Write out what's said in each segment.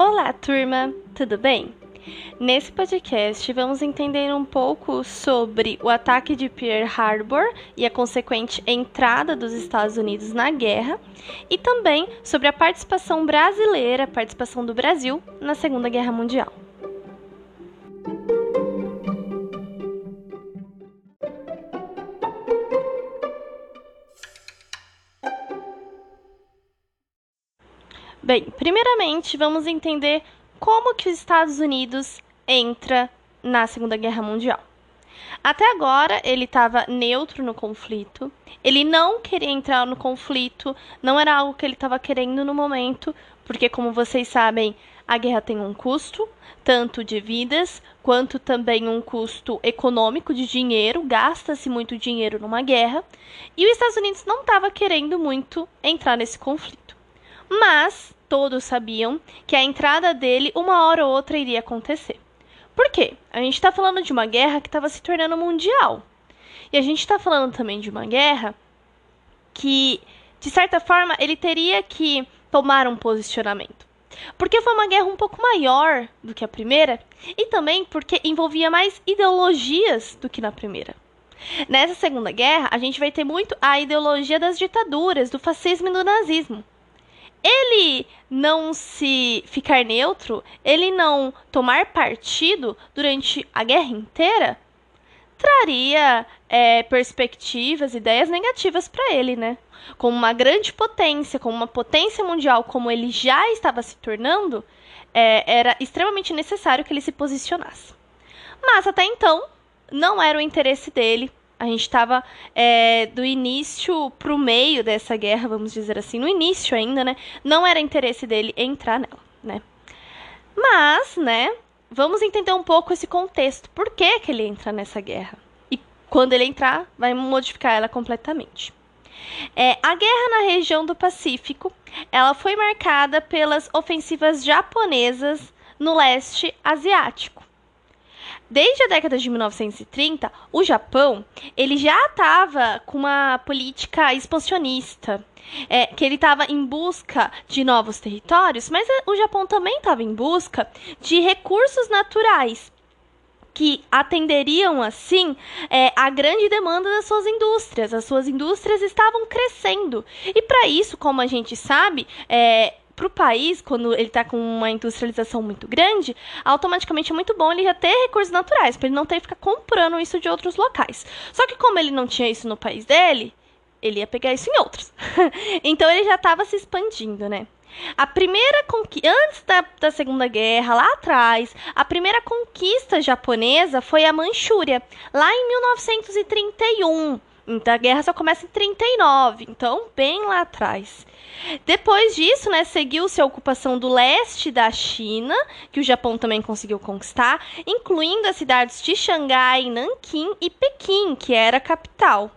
Olá, turma, tudo bem? Nesse podcast, vamos entender um pouco sobre o ataque de Pearl Harbor e a consequente entrada dos Estados Unidos na guerra, e também sobre a participação brasileira, a participação do Brasil na Segunda Guerra Mundial. Bem, primeiramente vamos entender como que os Estados Unidos entra na Segunda Guerra Mundial. Até agora ele estava neutro no conflito, ele não queria entrar no conflito, não era algo que ele estava querendo no momento, porque como vocês sabem, a guerra tem um custo, tanto de vidas quanto também um custo econômico de dinheiro, gasta-se muito dinheiro numa guerra, e os Estados Unidos não estava querendo muito entrar nesse conflito. Mas todos sabiam que a entrada dele uma hora ou outra iria acontecer. Por quê? A gente está falando de uma guerra que estava se tornando mundial. E a gente está falando também de uma guerra que, de certa forma, ele teria que tomar um posicionamento. Porque foi uma guerra um pouco maior do que a primeira e também porque envolvia mais ideologias do que na primeira. Nessa Segunda Guerra, a gente vai ter muito a ideologia das ditaduras, do fascismo e do nazismo ele não se ficar neutro, ele não tomar partido durante a guerra inteira, traria é, perspectivas, ideias negativas para ele, né? Como uma grande potência, como uma potência mundial, como ele já estava se tornando, é, era extremamente necessário que ele se posicionasse. Mas até então, não era o interesse dele a gente estava é, do início para o meio dessa guerra, vamos dizer assim, no início ainda, né? Não era interesse dele entrar nela, né? Mas, né? Vamos entender um pouco esse contexto. Por que, que ele entra nessa guerra? E quando ele entrar, vai modificar ela completamente. É, a guerra na região do Pacífico, ela foi marcada pelas ofensivas japonesas no leste asiático. Desde a década de 1930, o Japão ele já estava com uma política expansionista, é, que ele estava em busca de novos territórios, mas o Japão também estava em busca de recursos naturais que atenderiam assim é, a grande demanda das suas indústrias. As suas indústrias estavam crescendo e para isso, como a gente sabe, é, para o país, quando ele está com uma industrialização muito grande, automaticamente é muito bom ele já ter recursos naturais, para ele não ter que ficar comprando isso de outros locais. Só que como ele não tinha isso no país dele, ele ia pegar isso em outros. então ele já estava se expandindo, né? A primeira conquista, antes da, da Segunda Guerra, lá atrás, a primeira conquista japonesa foi a Manchúria, lá em 1931. Então, a guerra só começa em 39, então bem lá atrás. Depois disso, né, seguiu-se a ocupação do leste da China, que o Japão também conseguiu conquistar, incluindo as cidades de Xangai, Nanquim e Pequim, que era a capital.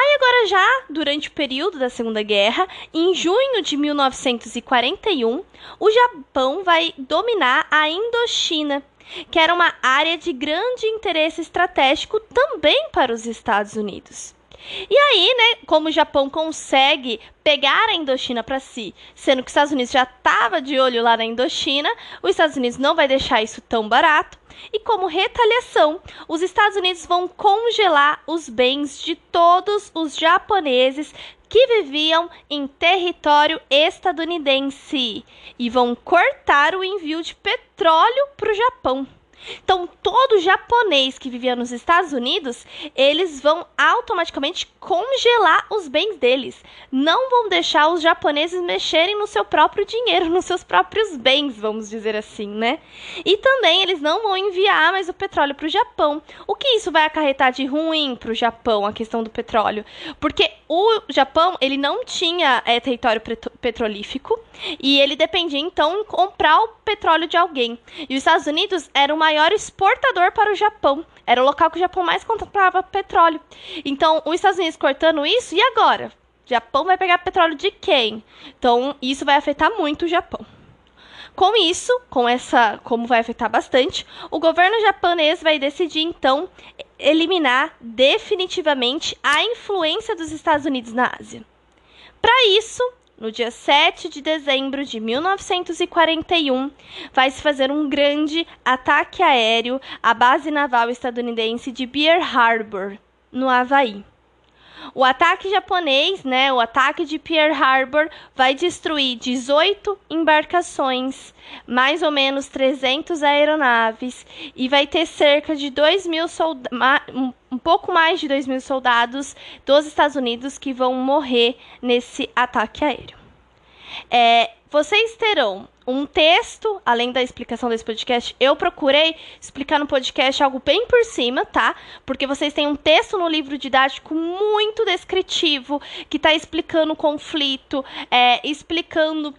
Aí agora já, durante o período da Segunda Guerra, em junho de 1941, o Japão vai dominar a Indochina, que era uma área de grande interesse estratégico também para os Estados Unidos. E aí, né, como o Japão consegue pegar a Indochina para si, sendo que os Estados Unidos já estava de olho lá na Indochina, os Estados Unidos não vai deixar isso tão barato. E como retaliação, os Estados Unidos vão congelar os bens de todos os japoneses que viviam em território estadunidense e vão cortar o envio de petróleo para o Japão. Então, todo japonês que vivia nos Estados Unidos, eles vão automaticamente congelar os bens deles. Não vão deixar os japoneses mexerem no seu próprio dinheiro, nos seus próprios bens, vamos dizer assim, né? E também eles não vão enviar mais o petróleo para o Japão. O que isso vai acarretar de ruim para o Japão, a questão do petróleo? Porque o Japão, ele não tinha é, território petrolífico e ele dependia, então, em comprar o petróleo de alguém. E os Estados Unidos era uma maior exportador para o Japão. Era o local que o Japão mais comprava petróleo. Então, os Estados Unidos cortando isso, e agora? O Japão vai pegar petróleo de quem? Então, isso vai afetar muito o Japão. Com isso, com essa, como vai afetar bastante, o governo japonês vai decidir então eliminar definitivamente a influência dos Estados Unidos na Ásia. Para isso, no dia 7 de dezembro de 1941, vai se fazer um grande ataque aéreo à base naval estadunidense de Pearl Harbor, no Havaí. O ataque japonês, né, o ataque de Pearl Harbor, vai destruir 18 embarcações, mais ou menos 300 aeronaves, e vai ter cerca de 2 mil soldados, um pouco mais de 2 mil soldados dos Estados Unidos que vão morrer nesse ataque aéreo. É, vocês terão um texto, além da explicação desse podcast, eu procurei explicar no podcast algo bem por cima, tá? Porque vocês têm um texto no livro didático muito descritivo, que está explicando o conflito, é, explicando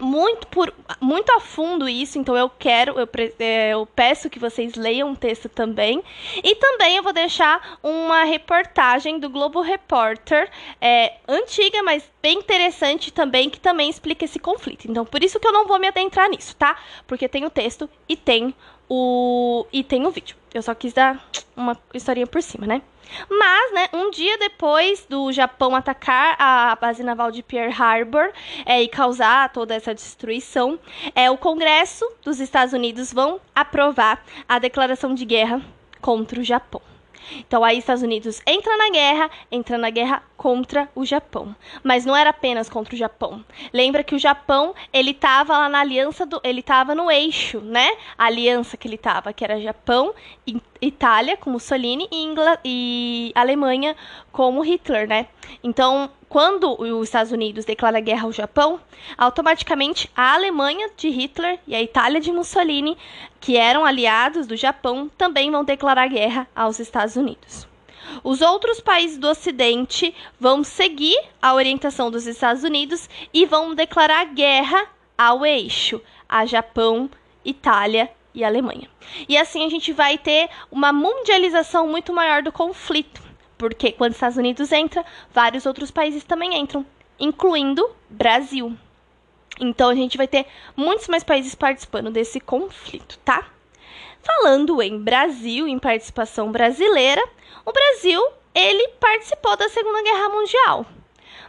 muito por muito a fundo isso, então eu quero, eu, é, eu, peço que vocês leiam o texto também. E também eu vou deixar uma reportagem do Globo Repórter, é, antiga, mas bem interessante também, que também explica esse conflito. Então, por isso que eu não vou me adentrar nisso, tá? Porque tem o texto e tem o e tem o vídeo. Eu só quis dar uma historinha por cima, né? Mas, né, um dia depois do Japão atacar a base naval de Pearl Harbor é, e causar toda essa destruição, é, o Congresso dos Estados Unidos vão aprovar a declaração de guerra contra o Japão. Então aí Estados Unidos entra na guerra, entra na guerra contra o Japão. Mas não era apenas contra o Japão. Lembra que o Japão, ele estava lá na aliança do, ele estava no eixo, né? A aliança que ele estava, que era Japão, Itália com Mussolini e, Ingl e Alemanha com Hitler, né? Então, quando os Estados Unidos declara guerra ao Japão, automaticamente a Alemanha de Hitler e a Itália de Mussolini, que eram aliados do Japão, também vão declarar guerra aos Estados Unidos. Os outros países do Ocidente vão seguir a orientação dos Estados Unidos e vão declarar guerra ao eixo, a Japão, Itália e Alemanha. E assim a gente vai ter uma mundialização muito maior do conflito porque quando os Estados Unidos entra, vários outros países também entram, incluindo Brasil. Então a gente vai ter muitos mais países participando desse conflito, tá? Falando em Brasil, em participação brasileira, o Brasil, ele participou da Segunda Guerra Mundial.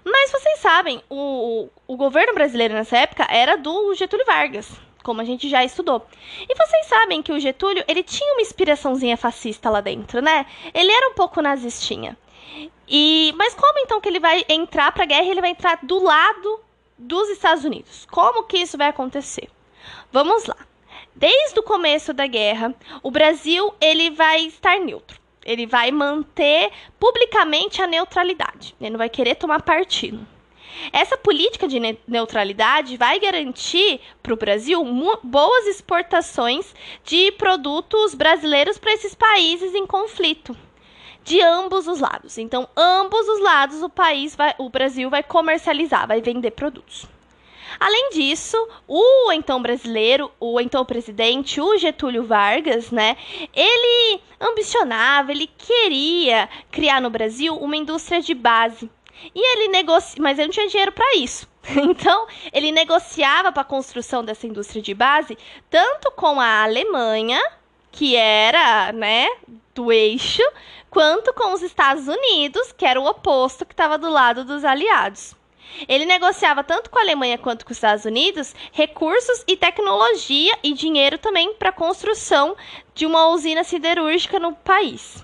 Mas vocês sabem, o, o governo brasileiro nessa época era do Getúlio Vargas como a gente já estudou. E vocês sabem que o Getúlio, ele tinha uma inspiraçãozinha fascista lá dentro, né? Ele era um pouco nazistinha. E, mas como então que ele vai entrar para a guerra? Ele vai entrar do lado dos Estados Unidos. Como que isso vai acontecer? Vamos lá. Desde o começo da guerra, o Brasil ele vai estar neutro. Ele vai manter publicamente a neutralidade. Ele não vai querer tomar partido. Essa política de neutralidade vai garantir para o Brasil boas exportações de produtos brasileiros para esses países em conflito. De ambos os lados. Então, ambos os lados o país vai, o Brasil vai comercializar, vai vender produtos. Além disso, o então brasileiro, o então presidente, o Getúlio Vargas, né, ele ambicionava, ele queria criar no Brasil uma indústria de base e ele negocia, mas ele não tinha dinheiro para isso. Então, ele negociava para a construção dessa indústria de base tanto com a Alemanha, que era, né, do eixo, quanto com os Estados Unidos, que era o oposto, que estava do lado dos aliados. Ele negociava tanto com a Alemanha quanto com os Estados Unidos recursos e tecnologia e dinheiro também para a construção de uma usina siderúrgica no país.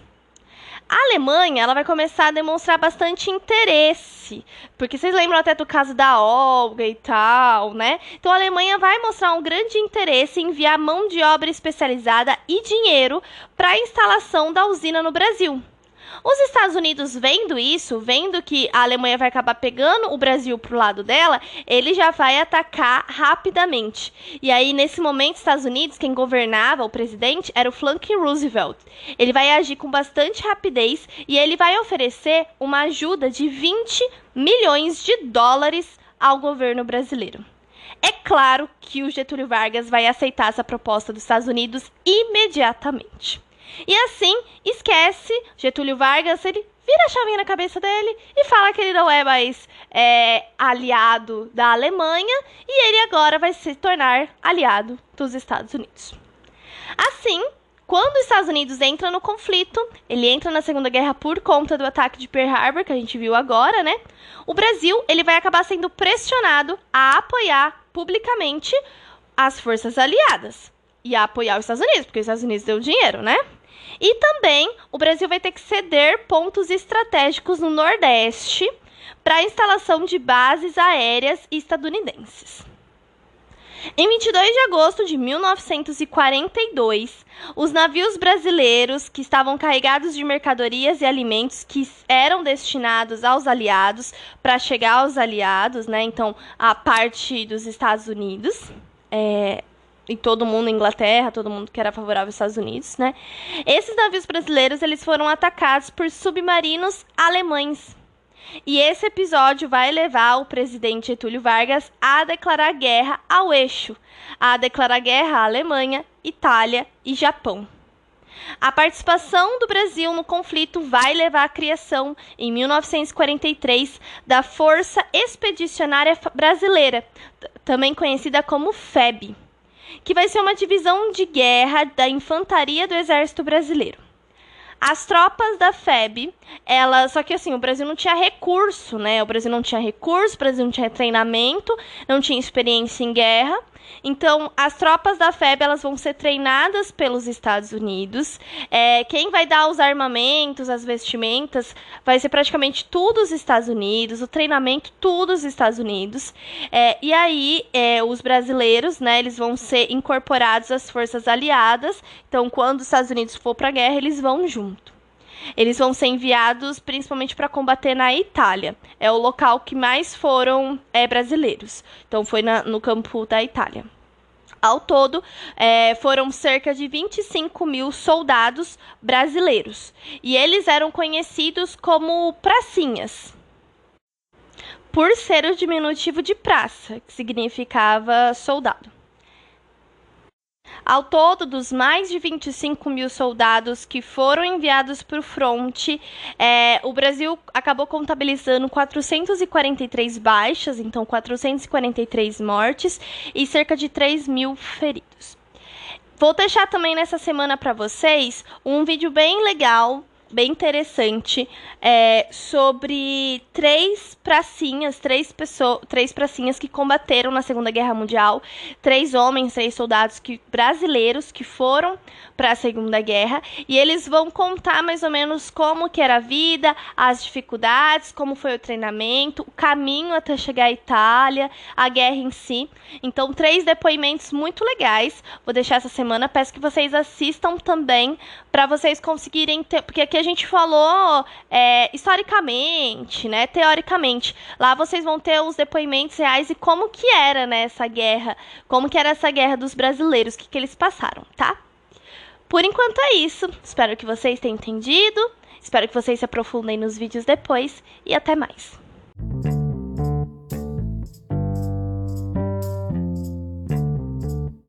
A Alemanha, ela vai começar a demonstrar bastante interesse, porque vocês lembram até do caso da Olga e tal, né? Então a Alemanha vai mostrar um grande interesse em enviar mão de obra especializada e dinheiro para a instalação da usina no Brasil. Os Estados Unidos vendo isso, vendo que a Alemanha vai acabar pegando o Brasil pro lado dela, ele já vai atacar rapidamente. E aí, nesse momento, Estados Unidos, quem governava, o presidente, era o Franklin Roosevelt. Ele vai agir com bastante rapidez e ele vai oferecer uma ajuda de 20 milhões de dólares ao governo brasileiro. É claro que o Getúlio Vargas vai aceitar essa proposta dos Estados Unidos imediatamente. E assim, esquece Getúlio Vargas, ele vira a chavinha na cabeça dele e fala que ele não é mais é, aliado da Alemanha e ele agora vai se tornar aliado dos Estados Unidos. Assim, Quando os Estados Unidos entra no conflito, ele entra na Segunda Guerra por conta do ataque de Pearl Harbor, que a gente viu agora, né? O Brasil, ele vai acabar sendo pressionado a apoiar publicamente as forças aliadas e a apoiar os Estados Unidos, porque os Estados Unidos deu dinheiro, né? E também o Brasil vai ter que ceder pontos estratégicos no Nordeste para a instalação de bases aéreas estadunidenses. Em 22 de agosto de 1942, os navios brasileiros que estavam carregados de mercadorias e alimentos que eram destinados aos aliados para chegar aos aliados, né? Então, a parte dos Estados Unidos, é, e todo mundo, Inglaterra, todo mundo que era favorável aos Estados Unidos, né? Esses navios brasileiros, eles foram atacados por submarinos alemães. E esse episódio vai levar o presidente Getúlio Vargas a declarar guerra ao eixo, a declarar guerra à Alemanha, Itália e Japão. A participação do Brasil no conflito vai levar à criação, em 1943, da Força Expedicionária Brasileira, também conhecida como FEB que vai ser uma divisão de guerra da infantaria do Exército Brasileiro. As tropas da FEB, ela, só que assim, o Brasil não tinha recurso, né? O Brasil não tinha recurso, o Brasil não tinha treinamento, não tinha experiência em guerra. Então, as tropas da FEB elas vão ser treinadas pelos Estados Unidos. É, quem vai dar os armamentos, as vestimentas, vai ser praticamente tudo os Estados Unidos, o treinamento tudo os Estados Unidos. É, e aí, é, os brasileiros, né, eles vão ser incorporados às forças aliadas. Então, quando os Estados Unidos for para a guerra, eles vão junto. Eles vão ser enviados principalmente para combater na Itália. É o local que mais foram é, brasileiros. Então foi na, no campo da Itália. Ao todo, é, foram cerca de 25 mil soldados brasileiros. E eles eram conhecidos como pracinhas. Por ser o diminutivo de praça, que significava soldado. Ao todo, dos mais de 25 mil soldados que foram enviados para o fronte, é, o Brasil acabou contabilizando 443 baixas, então 443 mortes e cerca de 3 mil feridos. Vou deixar também nessa semana para vocês um vídeo bem legal bem interessante é, sobre três pracinhas, três pessoas, três pracinhas que combateram na Segunda Guerra Mundial, três homens, três soldados que, brasileiros que foram para a Segunda Guerra e eles vão contar mais ou menos como que era a vida, as dificuldades, como foi o treinamento, o caminho até chegar à Itália, a guerra em si. Então, três depoimentos muito legais. Vou deixar essa semana, peço que vocês assistam também para vocês conseguirem ter, porque aqui a gente falou é, historicamente, né, teoricamente. Lá vocês vão ter os depoimentos reais e como que era né, essa guerra, como que era essa guerra dos brasileiros, o que, que eles passaram, tá? Por enquanto é isso. Espero que vocês tenham entendido. Espero que vocês se aprofundem nos vídeos depois. E até mais.